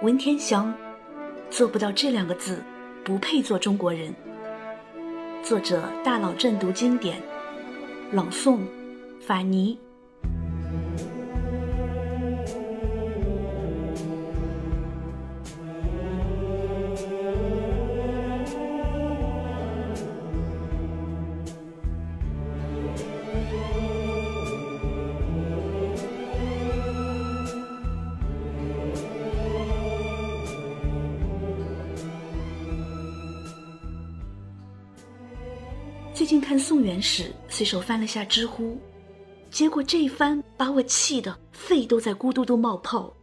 文天祥做不到这两个字，不配做中国人。作者大佬正读经典，朗诵法尼。看宋元史，随手翻了下知乎，结果这一翻把我气得肺都在咕嘟嘟冒泡。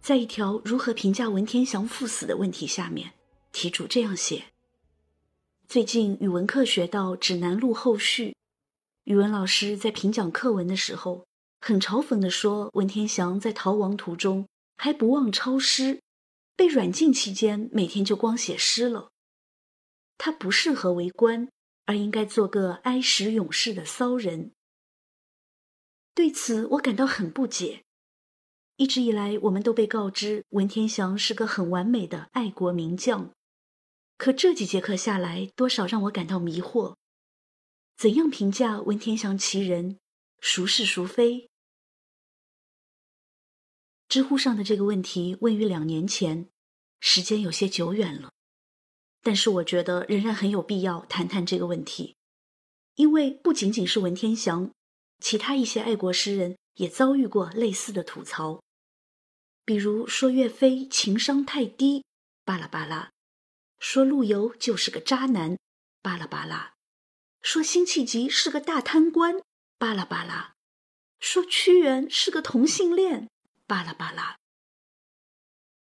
在一条如何评价文天祥赴死的问题下面，题主这样写：最近语文课学到《指南录》后续，语文老师在评讲课文的时候，很嘲讽地说，文天祥在逃亡途中还不忘抄诗，被软禁期间每天就光写诗了。他不适合为官。而应该做个哀时勇士的骚人。对此，我感到很不解。一直以来，我们都被告知文天祥是个很完美的爱国名将，可这几节课下来，多少让我感到迷惑。怎样评价文天祥其人？孰是孰非？知乎上的这个问题问于两年前，时间有些久远了。但是我觉得仍然很有必要谈谈这个问题，因为不仅仅是文天祥，其他一些爱国诗人也遭遇过类似的吐槽，比如说岳飞情商太低，巴拉巴拉；说陆游就是个渣男，巴拉巴拉；说辛弃疾是个大贪官，巴拉巴拉；说屈原是个同性恋，巴拉巴拉。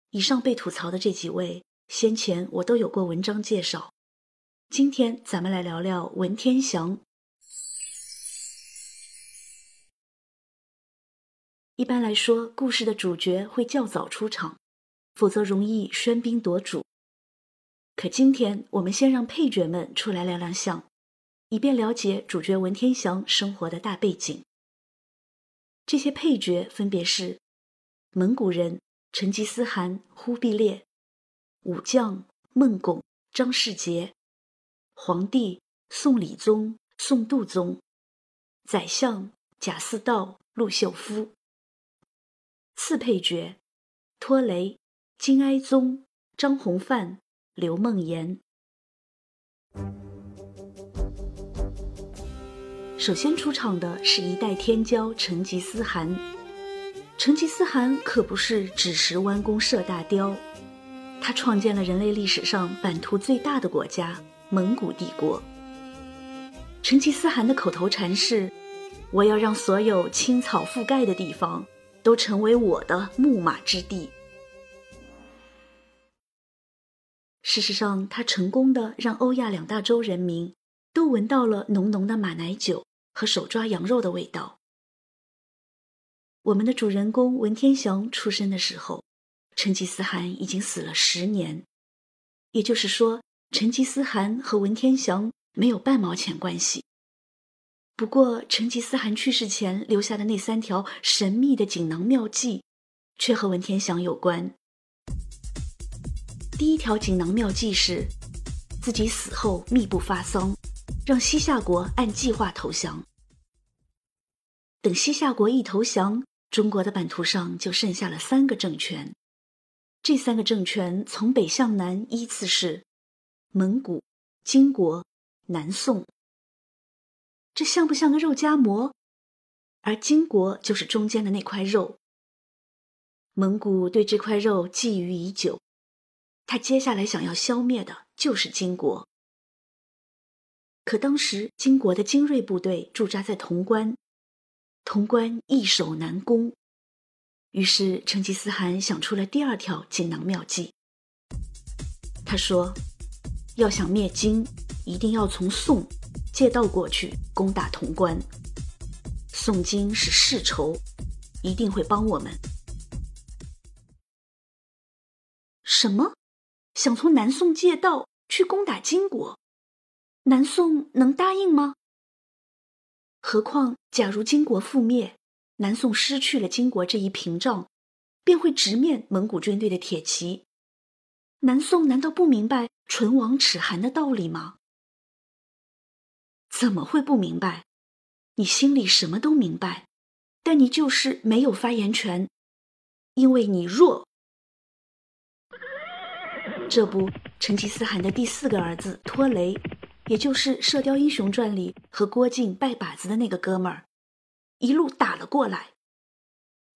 以上被吐槽的这几位。先前我都有过文章介绍，今天咱们来聊聊文天祥。一般来说，故事的主角会较早出场，否则容易喧宾夺主。可今天我们先让配角们出来亮亮相，以便了解主角文天祥生活的大背景。这些配角分别是蒙古人成吉思汗忽必烈。武将孟拱、张世杰，皇帝宋理宗、宋度宗，宰相贾似道、陆秀夫。次配角托雷、金哀宗、张弘范、刘梦妍。首先出场的是一代天骄成吉思汗。成吉思汗可不是只识弯弓射大雕。他创建了人类历史上版图最大的国家——蒙古帝国。成吉思汗的口头禅是：“我要让所有青草覆盖的地方都成为我的牧马之地。”事实上，他成功的让欧亚两大洲人民都闻到了浓浓的马奶酒和手抓羊肉的味道。我们的主人公文天祥出生的时候。成吉思汗已经死了十年，也就是说，成吉思汗和文天祥没有半毛钱关系。不过，成吉思汗去世前留下的那三条神秘的锦囊妙计，却和文天祥有关。第一条锦囊妙计是，自己死后密不发丧，让西夏国按计划投降。等西夏国一投降，中国的版图上就剩下了三个政权。这三个政权从北向南依次是蒙古、金国、南宋。这像不像个肉夹馍？而金国就是中间的那块肉。蒙古对这块肉觊觎已久，他接下来想要消灭的就是金国。可当时金国的精锐部队驻扎在潼关，潼关易守难攻。于是，成吉思汗想出了第二条锦囊妙计。他说：“要想灭金，一定要从宋借道过去攻打潼关。宋金是世仇，一定会帮我们。”什么？想从南宋借道去攻打金国？南宋能答应吗？何况，假如金国覆灭？南宋失去了金国这一屏障，便会直面蒙古军队的铁骑。南宋难道不明白“唇亡齿寒”的道理吗？怎么会不明白？你心里什么都明白，但你就是没有发言权，因为你弱。这不，成吉思汗的第四个儿子拖雷，也就是《射雕英雄传》里和郭靖拜把子的那个哥们儿，一路打了过来。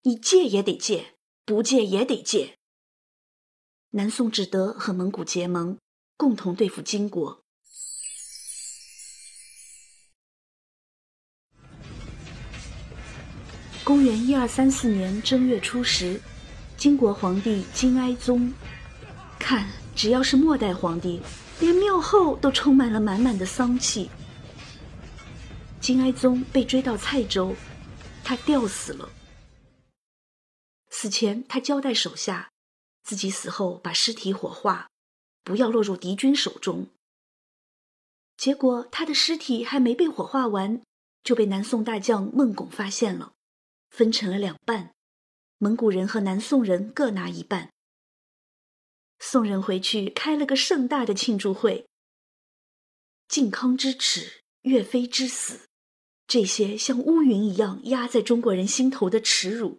你借也得借，不借也得借。南宋只得和蒙古结盟，共同对付金国。公元一二三四年正月初十，金国皇帝金哀宗，看，只要是末代皇帝，连庙后都充满了满满的丧气。金哀宗被追到蔡州，他吊死了。死前，他交代手下。自己死后把尸体火化，不要落入敌军手中。结果他的尸体还没被火化完，就被南宋大将孟拱发现了，分成了两半，蒙古人和南宋人各拿一半。宋人回去开了个盛大的庆祝会。靖康之耻，岳飞之死，这些像乌云一样压在中国人心头的耻辱，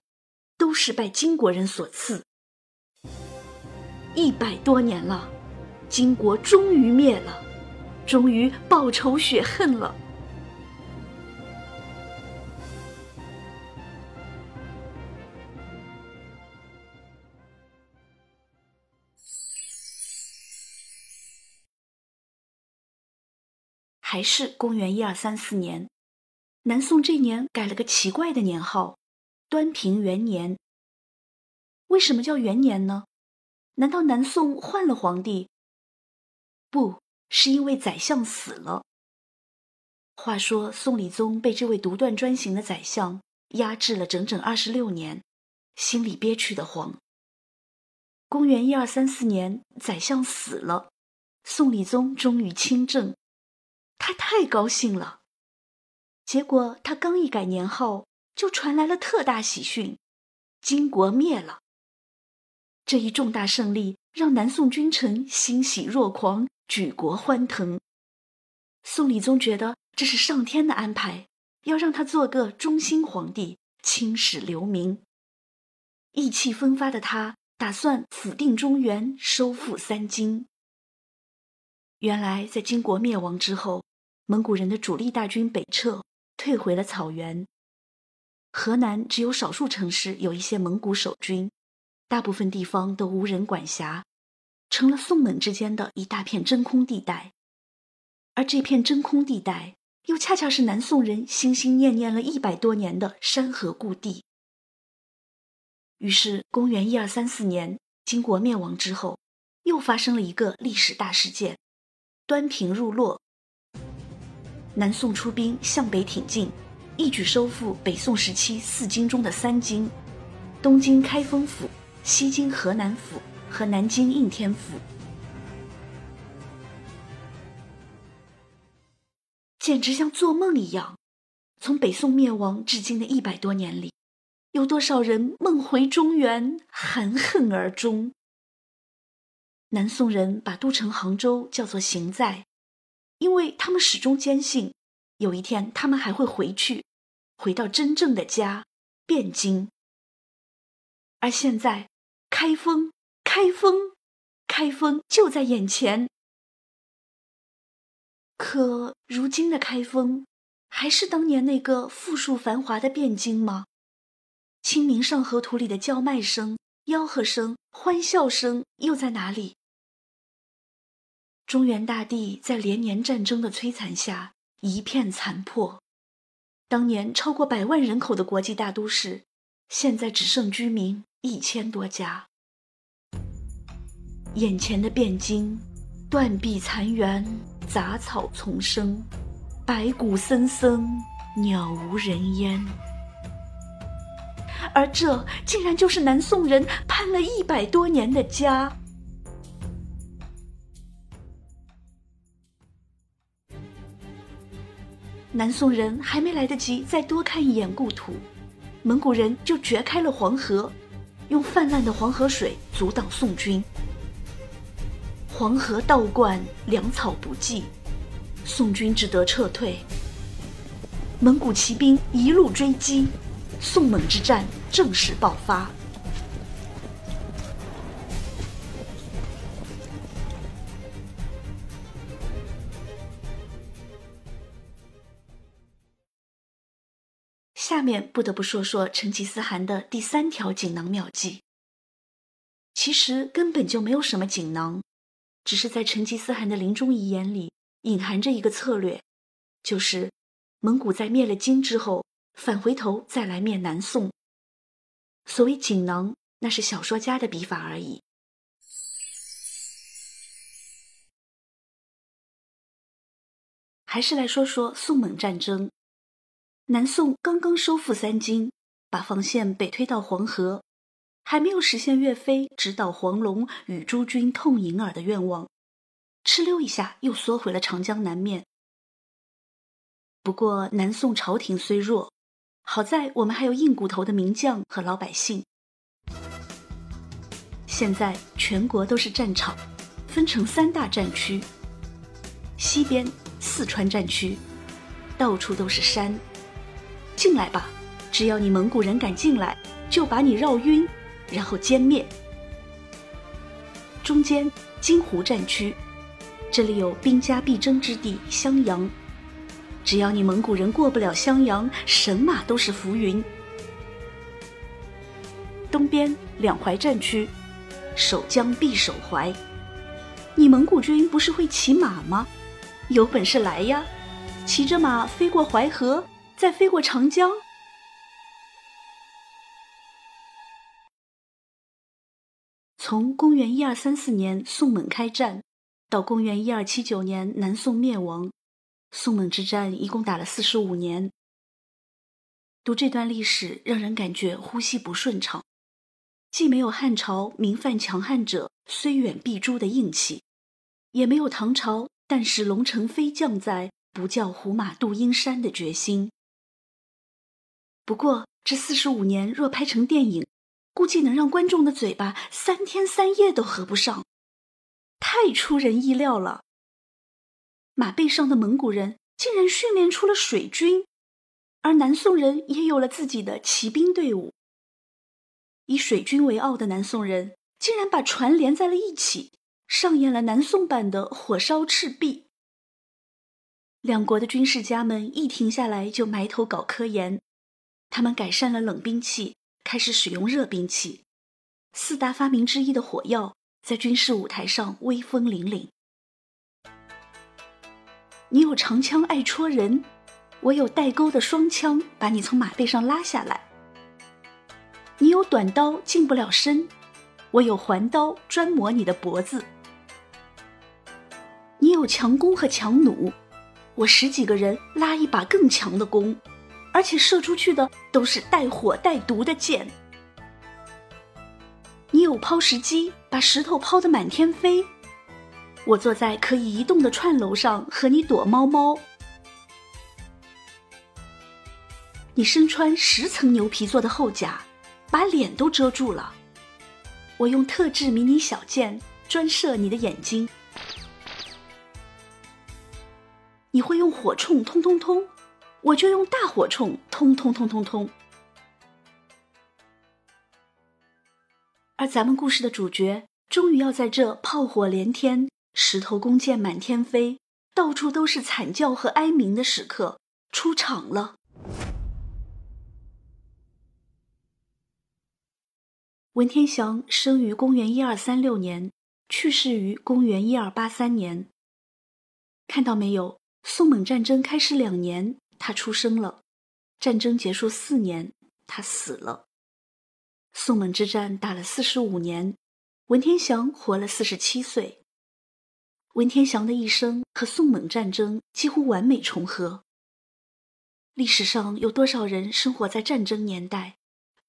都是拜金国人所赐。一百多年了，金国终于灭了，终于报仇雪恨了。还是公元一二三四年，南宋这年改了个奇怪的年号，端平元年。为什么叫元年呢？难道南宋换了皇帝？不是因为宰相死了。话说宋理宗被这位独断专行的宰相压制了整整二十六年，心里憋屈的慌。公元一二三四年，宰相死了，宋理宗终于亲政，他太高兴了。结果他刚一改年号，就传来了特大喜讯：金国灭了。这一重大胜利让南宋君臣欣喜若狂，举国欢腾。宋理宗觉得这是上天的安排，要让他做个忠心皇帝，青史留名。意气风发的他打算抚定中原，收复三京。原来，在金国灭亡之后，蒙古人的主力大军北撤，退回了草原。河南只有少数城市有一些蒙古守军。大部分地方都无人管辖，成了宋蒙之间的一大片真空地带。而这片真空地带，又恰恰是南宋人心心念念了一百多年的山河故地。于是，公元一二三四年，金国灭亡之后，又发生了一个历史大事件：端平入洛。南宋出兵向北挺进，一举收复北宋时期四京中的三京：东京开封府。西京河南府和南京应天府，简直像做梦一样。从北宋灭亡至今的一百多年里，有多少人梦回中原，含恨而终？南宋人把都城杭州叫做行在，因为他们始终坚信，有一天他们还会回去，回到真正的家——汴京。而现在。开封，开封，开封就在眼前。可如今的开封，还是当年那个富庶繁华的汴京吗？清明上河图里的叫卖声、吆喝声、欢笑声又在哪里？中原大地在连年战争的摧残下一片残破，当年超过百万人口的国际大都市，现在只剩居民。一千多家，眼前的汴京，断壁残垣，杂草丛生，白骨森森，鸟无人烟。而这竟然就是南宋人盼了一百多年的家。南宋人还没来得及再多看一眼故土，蒙古人就掘开了黄河。用泛滥的黄河水阻挡宋军。黄河倒灌，粮草不济，宋军只得撤退。蒙古骑兵一路追击，宋蒙之战正式爆发。面不得不说说成吉思汗的第三条锦囊妙计。其实根本就没有什么锦囊。只是在成吉思汗的临终遗言里隐含着一个策略，就是蒙古在灭了金之后，返回头再来灭南宋。所谓锦囊，那是小说家的笔法而已。还是来说说宋蒙战争。南宋刚刚收复三京，把防线北推到黄河。还没有实现岳飞直捣黄龙与诸军痛饮耳的愿望，哧溜一下又缩回了长江南面。不过南宋朝廷虽弱，好在我们还有硬骨头的名将和老百姓。现在全国都是战场，分成三大战区。西边四川战区，到处都是山，进来吧，只要你蒙古人敢进来，就把你绕晕。然后歼灭。中间金湖战区，这里有兵家必争之地襄阳，只要你蒙古人过不了襄阳，神马都是浮云。东边两淮战区，守江必守淮，你蒙古军不是会骑马吗？有本事来呀，骑着马飞过淮河，再飞过长江。从公元一二三四年宋蒙开战，到公元一二七九年南宋灭亡，宋蒙之战一共打了四十五年。读这段历史，让人感觉呼吸不顺畅，既没有汉朝民犯强悍者虽远必诛的硬气，也没有唐朝但使龙城飞将在，不教胡马度阴山的决心。不过这四十五年若拍成电影。估计能让观众的嘴巴三天三夜都合不上，太出人意料了。马背上的蒙古人竟然训练出了水军，而南宋人也有了自己的骑兵队伍。以水军为傲的南宋人竟然把船连在了一起，上演了南宋版的火烧赤壁。两国的军事家们一停下来就埋头搞科研，他们改善了冷兵器。开始使用热兵器，四大发明之一的火药在军事舞台上威风凛凛。你有长枪爱戳人，我有带钩的双枪把你从马背上拉下来。你有短刀近不了身，我有环刀专磨你的脖子。你有强弓和强弩，我十几个人拉一把更强的弓。而且射出去的都是带火带毒的箭。你有抛石机，把石头抛得满天飞。我坐在可以移动的串楼上和你躲猫猫。你身穿十层牛皮做的厚甲，把脸都遮住了。我用特制迷你小箭专射你的眼睛。你会用火铳，通通通。我就用大火铳，通通通通通。而咱们故事的主角，终于要在这炮火连天、石头弓箭满天飞、到处都是惨叫和哀鸣的时刻出场了。文天祥生于公元一二三六年，去世于公元一二八三年。看到没有？宋蒙战争开始两年。他出生了，战争结束四年，他死了。宋蒙之战打了四十五年，文天祥活了四十七岁。文天祥的一生和宋蒙战争几乎完美重合。历史上有多少人生活在战争年代，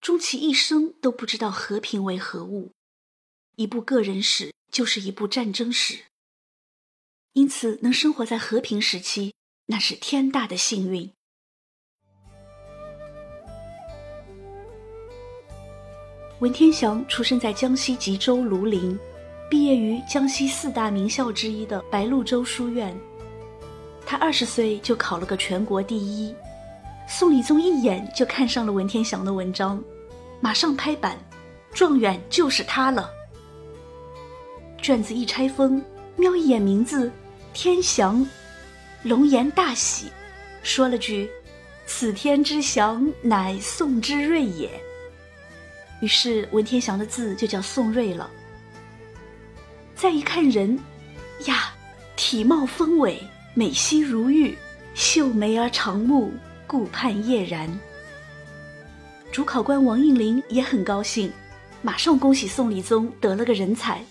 终其一生都不知道和平为何物？一部个人史就是一部战争史。因此，能生活在和平时期。那是天大的幸运。文天祥出生在江西吉州庐陵，毕业于江西四大名校之一的白鹭洲书院。他二十岁就考了个全国第一，宋理宗一眼就看上了文天祥的文章，马上拍板，状元就是他了。卷子一拆封，瞄一眼名字，天祥，龙颜大喜，说了句：“此天之祥，乃宋之瑞也。”于是文天祥的字就叫宋瑞了。再一看人，呀，体貌丰伟，美兮如玉，秀眉而长目，顾盼叶然。主考官王应麟也很高兴，马上恭喜宋理宗得了个人才。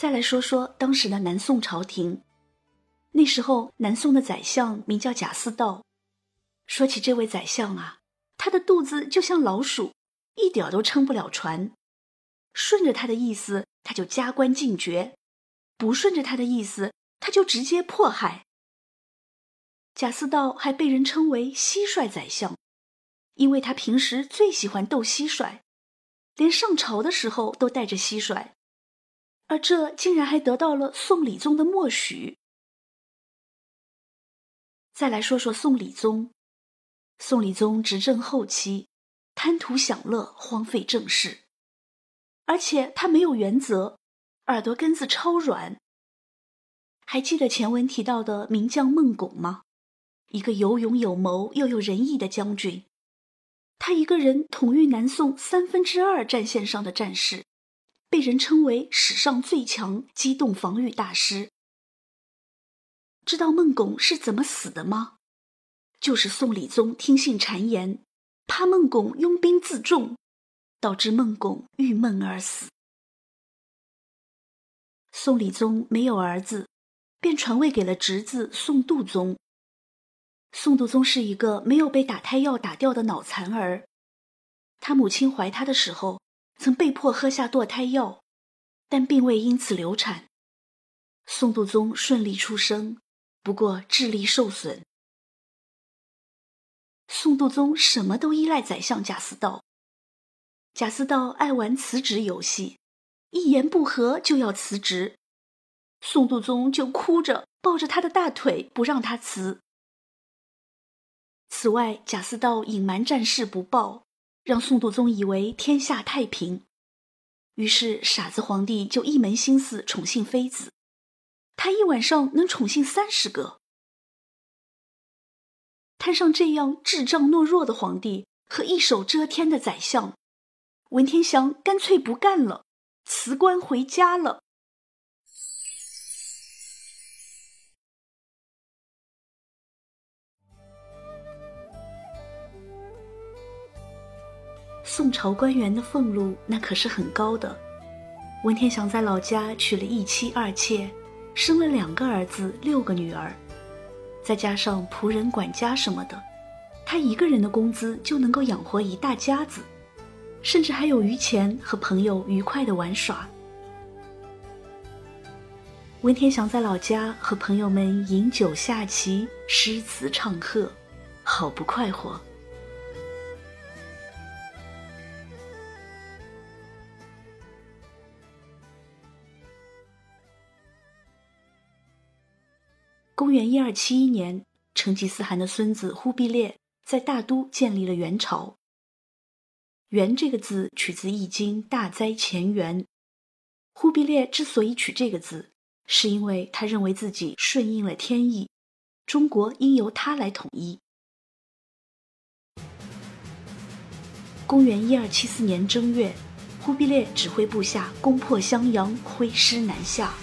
再来说说当时的南宋朝廷。那时候，南宋的宰相名叫贾似道。说起这位宰相啊，他的肚子就像老鼠，一点都撑不了船。顺着他的意思，他就加官进爵；不顺着他的意思，他就直接迫害。贾似道还被人称为蟋蟀宰相，因为他平时最喜欢斗蟋蟀，连上朝的时候都带着蟋蟀，而这竟然还得到了宋理宗的默许。再来说说宋理宗。宋理宗执政后期，贪图享乐，荒废政事，而且他没有原则，耳朵根子超软。还记得前文提到的名将孟拱吗？一个有勇有谋又有仁义的将军，他一个人统御南宋三分之二战线上的战士，被人称为史上最强机动防御大师。知道孟拱是怎么死的吗？就是宋理宗听信谗言，怕孟拱拥兵自重，导致孟拱郁闷而死。宋理宗没有儿子，便传位给了侄子宋度宗。宋度宗是一个没有被打胎药打掉的脑残儿，他母亲怀他的时候曾被迫喝下堕胎药，但并未因此流产。宋度宗顺利出生。不过智力受损，宋度宗什么都依赖宰相贾似道。贾似道爱玩辞职游戏，一言不合就要辞职，宋度宗就哭着抱着他的大腿不让他辞。此外，贾似道隐瞒战事不报，让宋度宗以为天下太平，于是傻子皇帝就一门心思宠幸妃子。他一晚上能宠幸三十个，摊上这样智障懦弱的皇帝和一手遮天的宰相，文天祥干脆不干了，辞官回家了。宋朝官员的俸禄那可是很高的，文天祥在老家娶了一妻二妾。生了两个儿子，六个女儿，再加上仆人、管家什么的，他一个人的工资就能够养活一大家子，甚至还有余钱和朋友愉快的玩耍。文天祥在老家和朋友们饮酒下棋、诗词唱和，好不快活。公元一二七一年，成吉思汗的孙子忽必烈在大都建立了元朝。元这个字取自《易经》大灾前元。忽必烈之所以取这个字，是因为他认为自己顺应了天意，中国应由他来统一。公元一二七四年正月，忽必烈指挥部下攻破襄阳，挥师南下。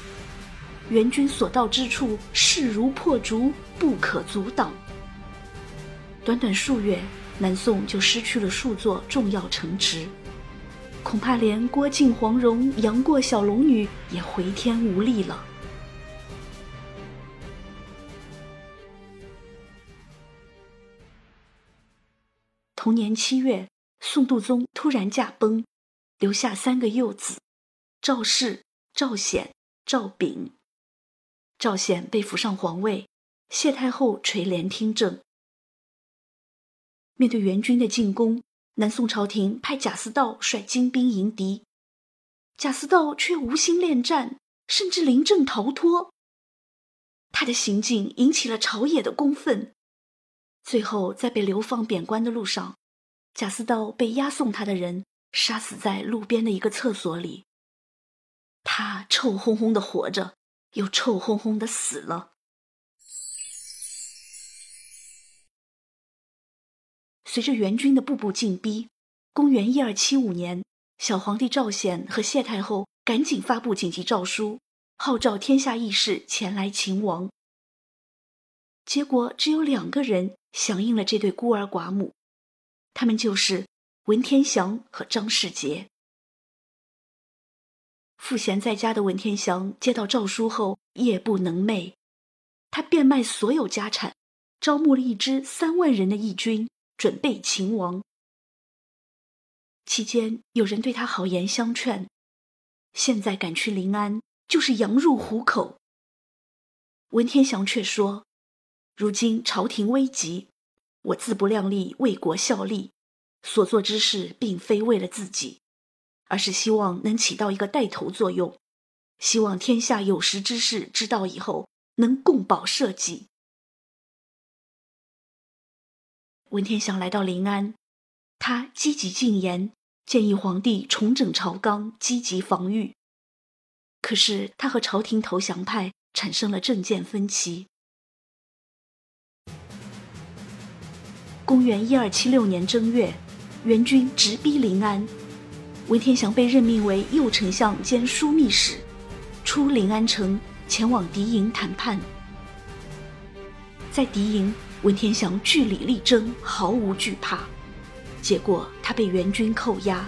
援军所到之处，势如破竹，不可阻挡。短短数月，南宋就失去了数座重要城池，恐怕连郭靖黄蓉、杨过小龙女也回天无力了。同年七月，宋度宗突然驾崩，留下三个幼子：赵氏、赵显、赵昺。赵显被扶上皇位，谢太后垂帘听政，面对元军的进攻，南宋朝廷派贾似道率精兵迎敌，贾似道却无心恋战，甚至临阵逃脱。他的行径引起了朝野的公愤，最后在被流放贬官的路上，贾似道被押送他的人杀死在路边的一个厕所里。他臭烘烘的活着，又臭烘烘的死了。随着元军的步步进逼，公元一二七五年，小皇帝赵显和谢太后赶紧发布紧急诏书，号召天下义士前来勤王。结果只有两个人响应了这对孤儿寡母，他们就是文天祥和张世杰。赋闲在家的文天祥接到诏书后，夜不能寐。他变卖所有家产，招募了一支三万人的义军，准备秦王。期间，有人对他好言相劝：“现在赶去临安，就是羊入虎口。”文天祥却说：“如今朝廷危急，我自不量力为国效力，所做之事并非为了自己。”而是希望能起到一个带头作用，希望天下有识之士知道以后能共保社稷。文天祥来到临安，他积极进言，建议皇帝重整朝纲，积极防御。可是他和朝廷投降派产生了政见分歧。公元一二七六年正月，元军直逼临安。文天祥被任命为右丞相兼枢密使，出临安城前往敌营谈判。在敌营，文天祥据理力争，毫无惧怕，结果他被元军扣押。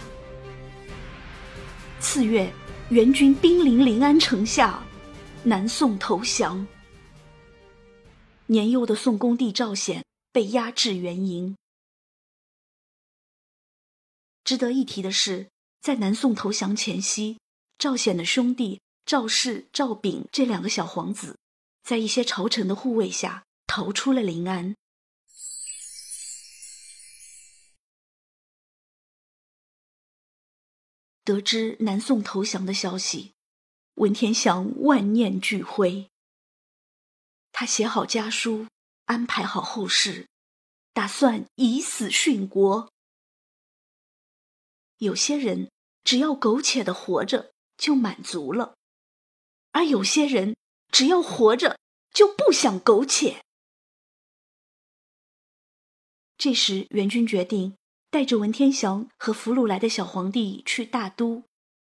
次月，元军兵临临安城下，南宋投降。年幼的宋恭帝赵显被押至元营。值得一提的是。在南宋投降前夕，赵显的兄弟赵氏、赵昺这两个小皇子，在一些朝臣的护卫下逃出了临安。得知南宋投降的消息，文天祥万念俱灰。他写好家书，安排好后事，打算以死殉国。有些人只要苟且的活着就满足了，而有些人只要活着就不想苟且。这时，元军决定带着文天祥和俘虏来的小皇帝去大都，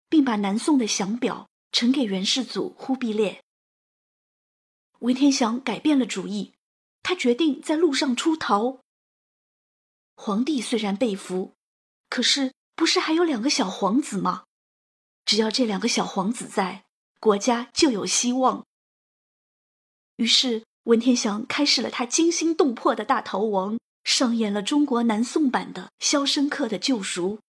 并把南宋的降表呈给元世祖忽必烈。文天祥改变了主意，他决定在路上出逃。皇帝虽然被俘，可是。不是还有两个小皇子吗？只要这两个小皇子在，国家就有希望。于是，文天祥开始了他惊心动魄的大逃亡，上演了中国南宋版的《肖申克的救赎》。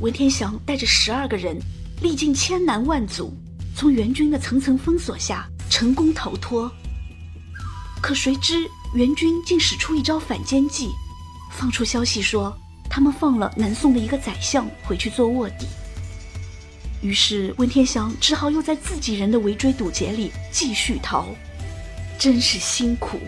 文天祥带着十二个人，历尽千难万阻，从元军的层层封锁下成功逃脱。可谁知，元军竟使出一招反间计。放出消息说，他们放了南宋的一个宰相回去做卧底。于是文天祥只好又在自己人的围追堵截里继续逃，真是辛苦。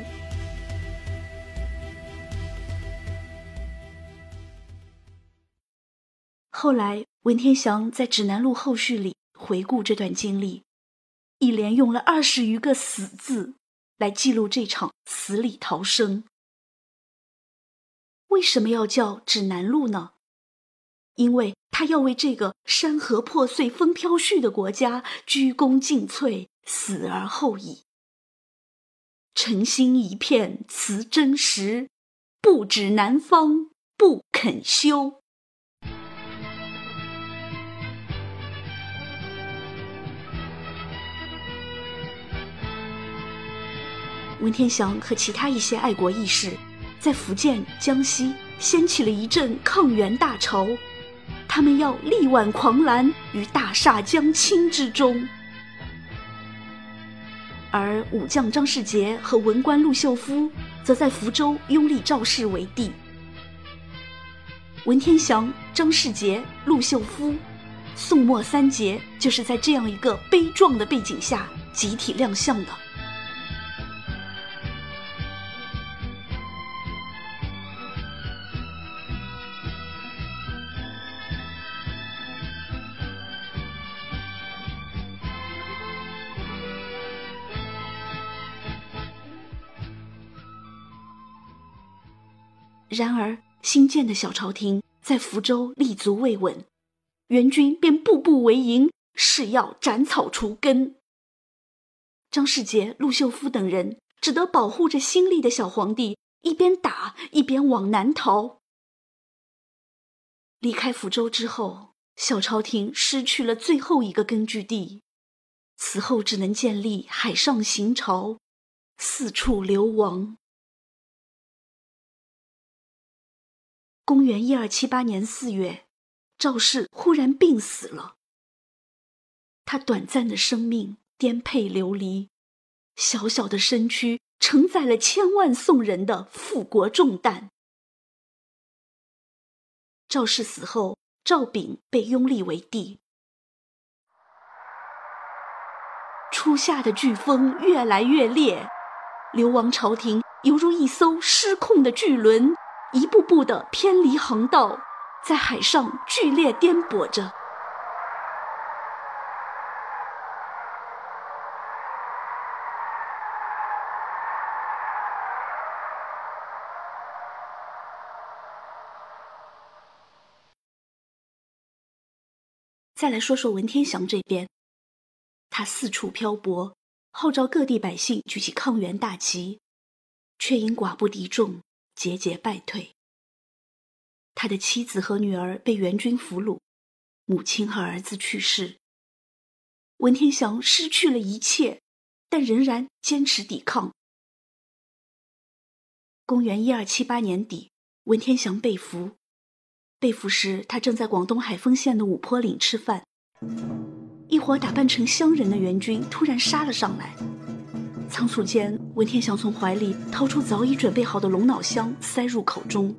后来文天祥在《指南录》后续里回顾这段经历，一连用了二十余个“死”字来记录这场死里逃生。为什么要叫指南路呢？因为他要为这个山河破碎、风飘絮的国家鞠躬尽瘁，死而后已。诚心一片辞真实，不指南方不肯休。文天祥和其他一些爱国义士。在福建、江西掀起了一阵抗元大潮，他们要力挽狂澜于大厦将倾之中。而武将张世杰和文官陆秀夫则在福州拥立赵氏为帝。文天祥、张世杰、陆秀夫、宋末三杰就是在这样一个悲壮的背景下集体亮相的。然而，新建的小朝廷在福州立足未稳，元军便步步为营，誓要斩草除根。张世杰、陆秀夫等人只得保护着新立的小皇帝，一边打一边往南逃。离开福州之后，小朝廷失去了最后一个根据地，此后只能建立海上行朝，四处流亡。公元一二七八年四月，赵氏忽然病死了。他短暂的生命颠沛流离，小小的身躯承载了千万宋人的复国重担。赵氏死后，赵昺被拥立为帝。初夏的飓风越来越烈，流亡朝廷犹如一艘失控的巨轮。一步步的偏离航道，在海上剧烈颠簸着。再来说说文天祥这边，他四处漂泊，号召各地百姓举起抗元大旗，却因寡不敌众。节节败退。他的妻子和女儿被元军俘虏，母亲和儿子去世。文天祥失去了一切，但仍然坚持抵抗。公元一二七八年底，文天祥被俘。被俘时，他正在广东海丰县的五坡岭吃饭，一伙打扮成乡人的元军突然杀了上来。仓促间，文天祥从怀里掏出早已准备好的龙脑香，塞入口中，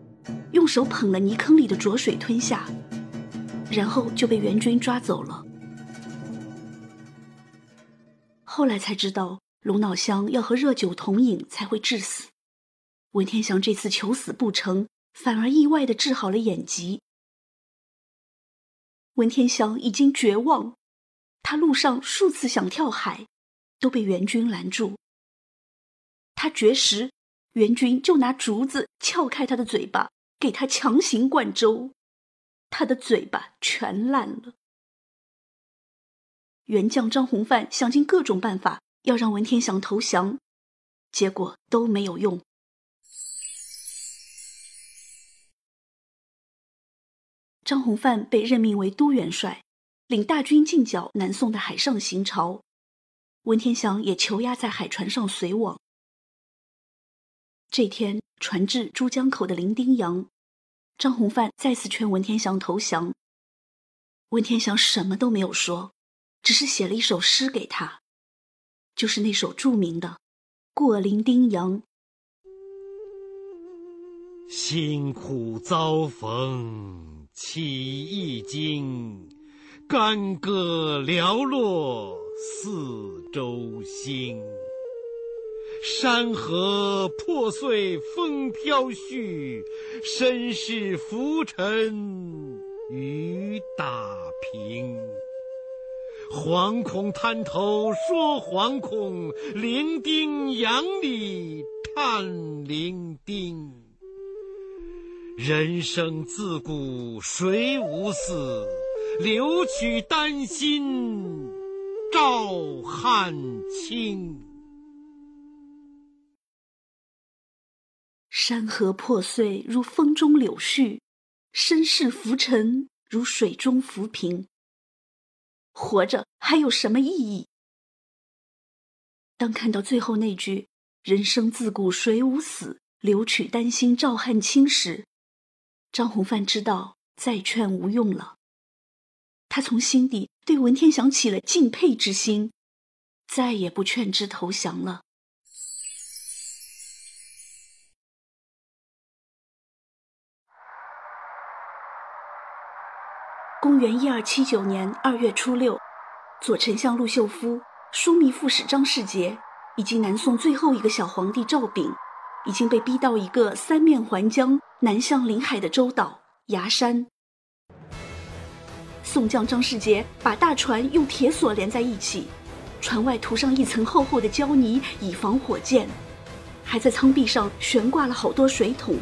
用手捧了泥坑里的浊水吞下，然后就被援军抓走了。后来才知道，龙脑香要和热酒同饮才会致死。文天祥这次求死不成，反而意外的治好了眼疾。文天祥已经绝望，他路上数次想跳海，都被援军拦住。他绝食，元军就拿竹子撬开他的嘴巴，给他强行灌粥，他的嘴巴全烂了。元将张弘范想尽各种办法要让文天祥投降，结果都没有用。张弘范被任命为都元帅，领大军进剿南宋的海上行朝，文天祥也囚押在海船上随往。这天，船至珠江口的伶仃洋，张弘范再次劝文天祥投降。文天祥什么都没有说，只是写了一首诗给他，就是那首著名的《过伶仃洋》。辛苦遭逢起一经，干戈寥落四周星。山河破碎风飘絮，身世浮沉雨打萍。惶恐滩头说惶恐，伶仃洋里叹伶仃。人生自古谁无死，留取丹心照汗青。山河破碎如风中柳絮，身世浮沉如水中浮萍。活着还有什么意义？当看到最后那句“人生自古谁无死，留取丹心照汗青”时，张弘范知道再劝无用了。他从心底对文天祥起了敬佩之心，再也不劝之投降了。元一二七九年二月初六，左丞相陆秀夫、枢密副使张世杰以及南宋最后一个小皇帝赵昺，已经被逼到一个三面环江、南向临海的洲岛崖山。宋将张世杰把大船用铁索连在一起，船外涂上一层厚厚的胶泥，以防火箭，还在舱壁上悬挂了好多水桶。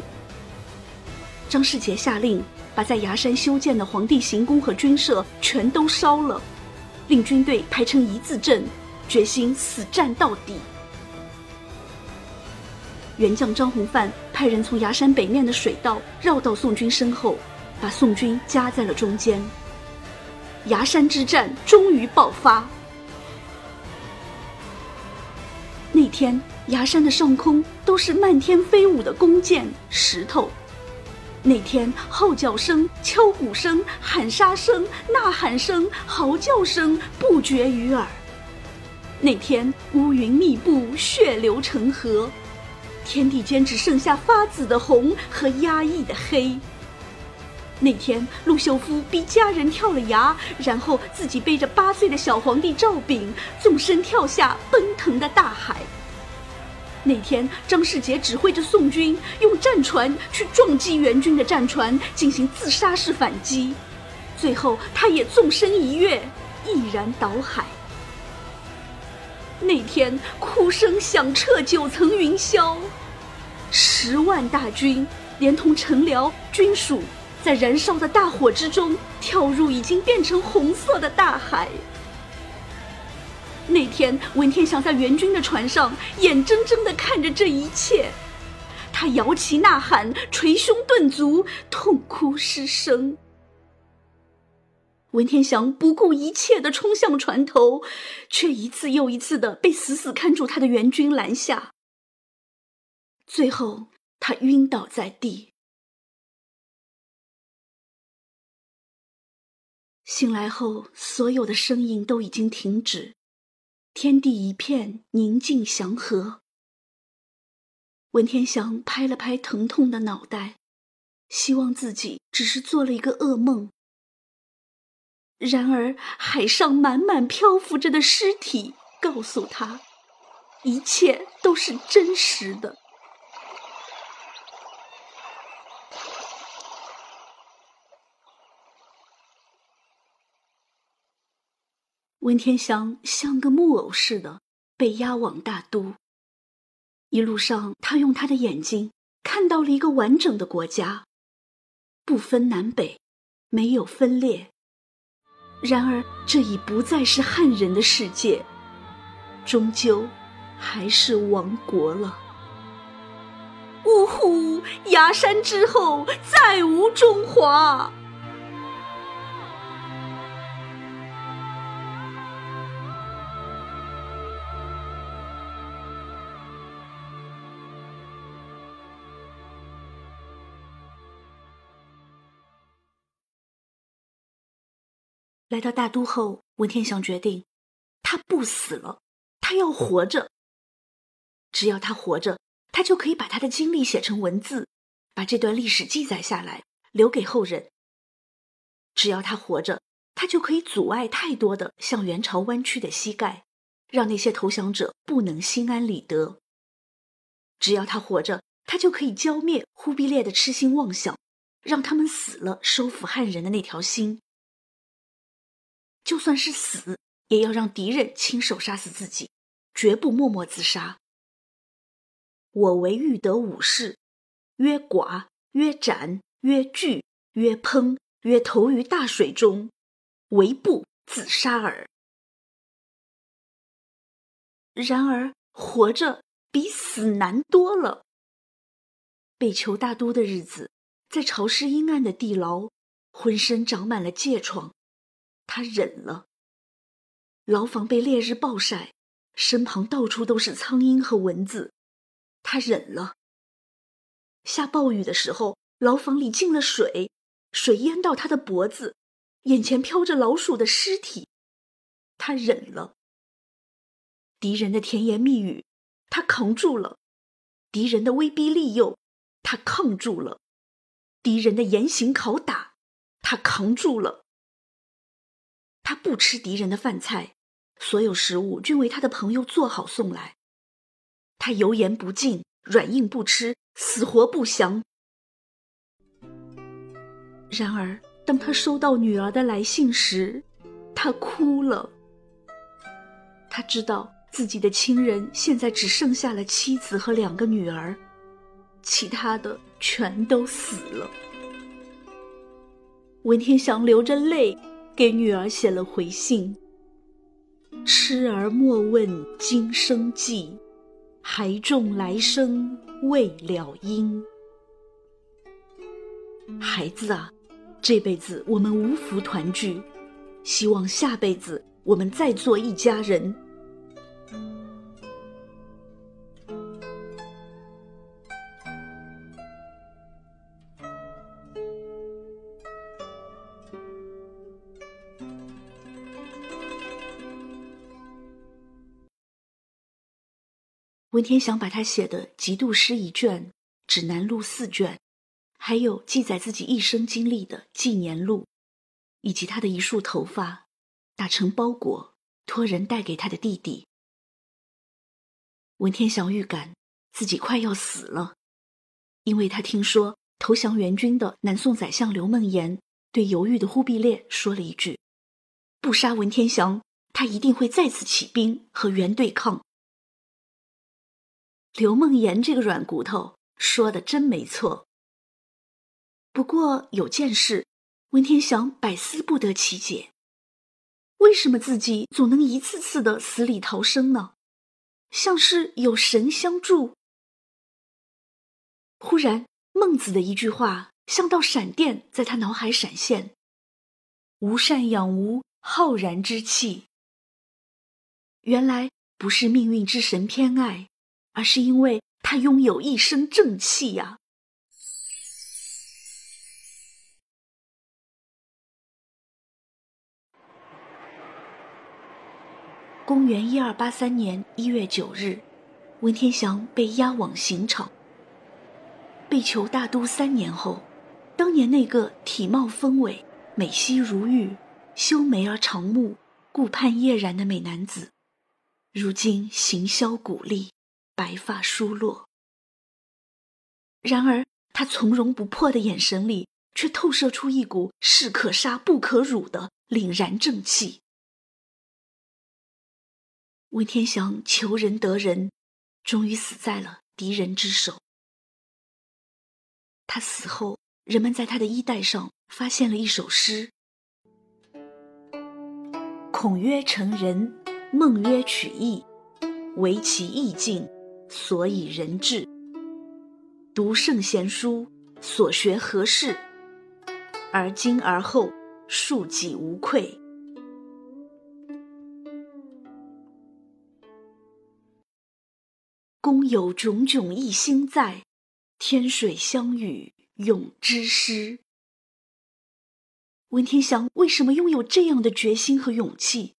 张世杰下令把在崖山修建的皇帝行宫和军舍全都烧了，令军队排成一字阵，决心死战到底。元将张弘范派人从崖山北面的水道绕到宋军身后，把宋军夹在了中间。崖山之战终于爆发。那天，崖山的上空都是漫天飞舞的弓箭、石头。那天，号角声、敲鼓声、喊杀声、呐喊声、嚎叫声不绝于耳。那天，乌云密布，血流成河，天地间只剩下发紫的红和压抑的黑。那天，陆秀夫逼家人跳了崖，然后自己背着八岁的小皇帝赵昺纵身跳下奔腾的大海。那天，张世杰指挥着宋军用战船去撞击援军的战船，进行自杀式反击，最后他也纵身一跃，毅然倒海。那天，哭声响彻九层云霄，十万大军连同臣僚军属。在燃烧的大火之中，跳入已经变成红色的大海。那天，文天祥在援军的船上，眼睁睁的看着这一切，他摇旗呐喊，捶胸顿足，痛哭失声。文天祥不顾一切的冲向船头，却一次又一次的被死死看住他的援军拦下。最后，他晕倒在地。醒来后，所有的声音都已经停止，天地一片宁静祥和。文天祥拍了拍疼痛的脑袋，希望自己只是做了一个噩梦。然而，海上满满漂浮着的尸体告诉他，一切都是真实的。文天祥像个木偶似的被押往大都。一路上，他用他的眼睛看到了一个完整的国家，不分南北，没有分裂。然而，这已不再是汉人的世界，终究还是亡国了。呜呼！崖山之后，再无中华。来到大都后，文天祥决定，他不死了，他要活着。只要他活着，他就可以把他的经历写成文字，把这段历史记载下来，留给后人。只要他活着，他就可以阻碍太多的向元朝弯曲的膝盖，让那些投降者不能心安理得。只要他活着，他就可以浇灭忽必烈的痴心妄想，让他们死了，收复汉人的那条心。就算是死，也要让敌人亲手杀死自己，绝不默默自杀。我为欲得武士，曰寡，曰斩，曰拒，曰烹，曰投于大水中，唯不自杀耳。然而，活着比死难多了。被囚大都的日子，在潮湿阴暗的地牢，浑身长满了疥疮。他忍了。牢房被烈日暴晒，身旁到处都是苍蝇和蚊子，他忍了。下暴雨的时候，牢房里进了水，水淹到他的脖子，眼前飘着老鼠的尸体，他忍了。敌人的甜言蜜语，他扛住了；敌人的威逼利诱，他抗住了；敌人的严刑拷打，他扛住了。他不吃敌人的饭菜，所有食物均为他的朋友做好送来。他油盐不进，软硬不吃，死活不降。然而，当他收到女儿的来信时，他哭了。他知道自己的亲人现在只剩下了妻子和两个女儿，其他的全都死了。文天祥流着泪给女儿写了回信：“痴儿莫问今生计，还重来生未了因。”孩子啊，这辈子我们无福团聚，希望下辈子。我们再做一家人。文天祥把他写的《极度诗》一卷，《指南录》四卷，还有记载自己一生经历的《纪年录》，以及他的一束头发。打成包裹，托人带给他的弟弟。文天祥预感自己快要死了，因为他听说投降元军的南宋宰相刘梦岩对犹豫的忽必烈说了一句：“不杀文天祥，他一定会再次起兵和元对抗。”刘梦妍这个软骨头说的真没错。不过有件事，文天祥百思不得其解。为什么自己总能一次次的死里逃生呢？像是有神相助。忽然，孟子的一句话像道闪电在他脑海闪现：“无善养无浩然之气。”原来不是命运之神偏爱，而是因为他拥有一身正气呀。公元一二八三年一月九日，文天祥被押往刑场。被囚大都三年后，当年那个体貌丰伟、美兮如玉、修眉而长目、顾盼叶然的美男子，如今形销骨立，白发疏落。然而，他从容不迫的眼神里，却透射出一股士可杀不可辱的凛然正气。文天祥求仁得仁，终于死在了敌人之手。他死后，人们在他的衣带上发现了一首诗：“孔曰成人，孟曰取义，唯其意境，所以人治。读圣贤书，所学何事？而今而后，庶几无愧。”公有炯炯一心在，天水相与永之师。文天祥为什么拥有这样的决心和勇气？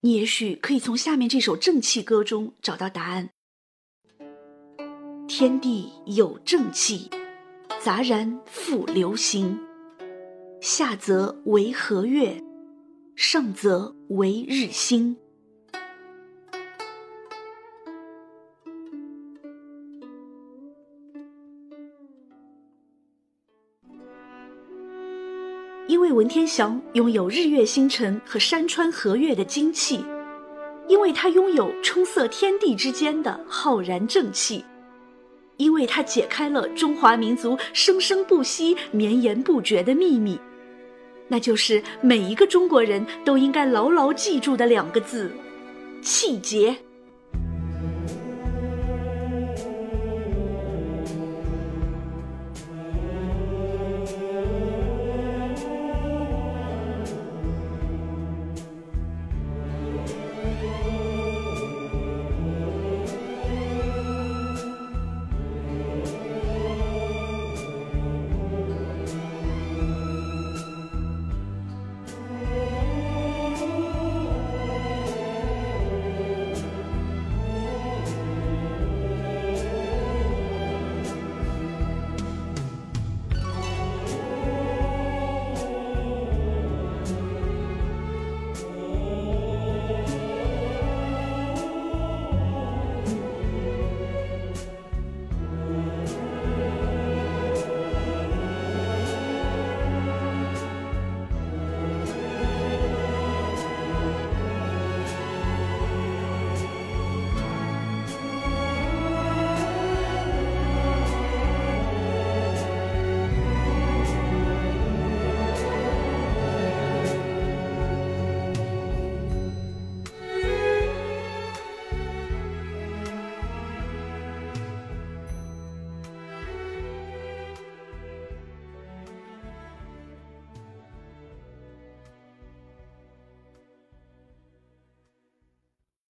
你也许可以从下面这首正气歌中找到答案。天地有正气，杂然复流行。下则为和月，上则为日星。因为文天祥拥有日月星辰和山川河岳的精气，因为他拥有冲塞天地之间的浩然正气，因为它解开了中华民族生生不息、绵延不绝的秘密，那就是每一个中国人都应该牢牢记住的两个字：气节。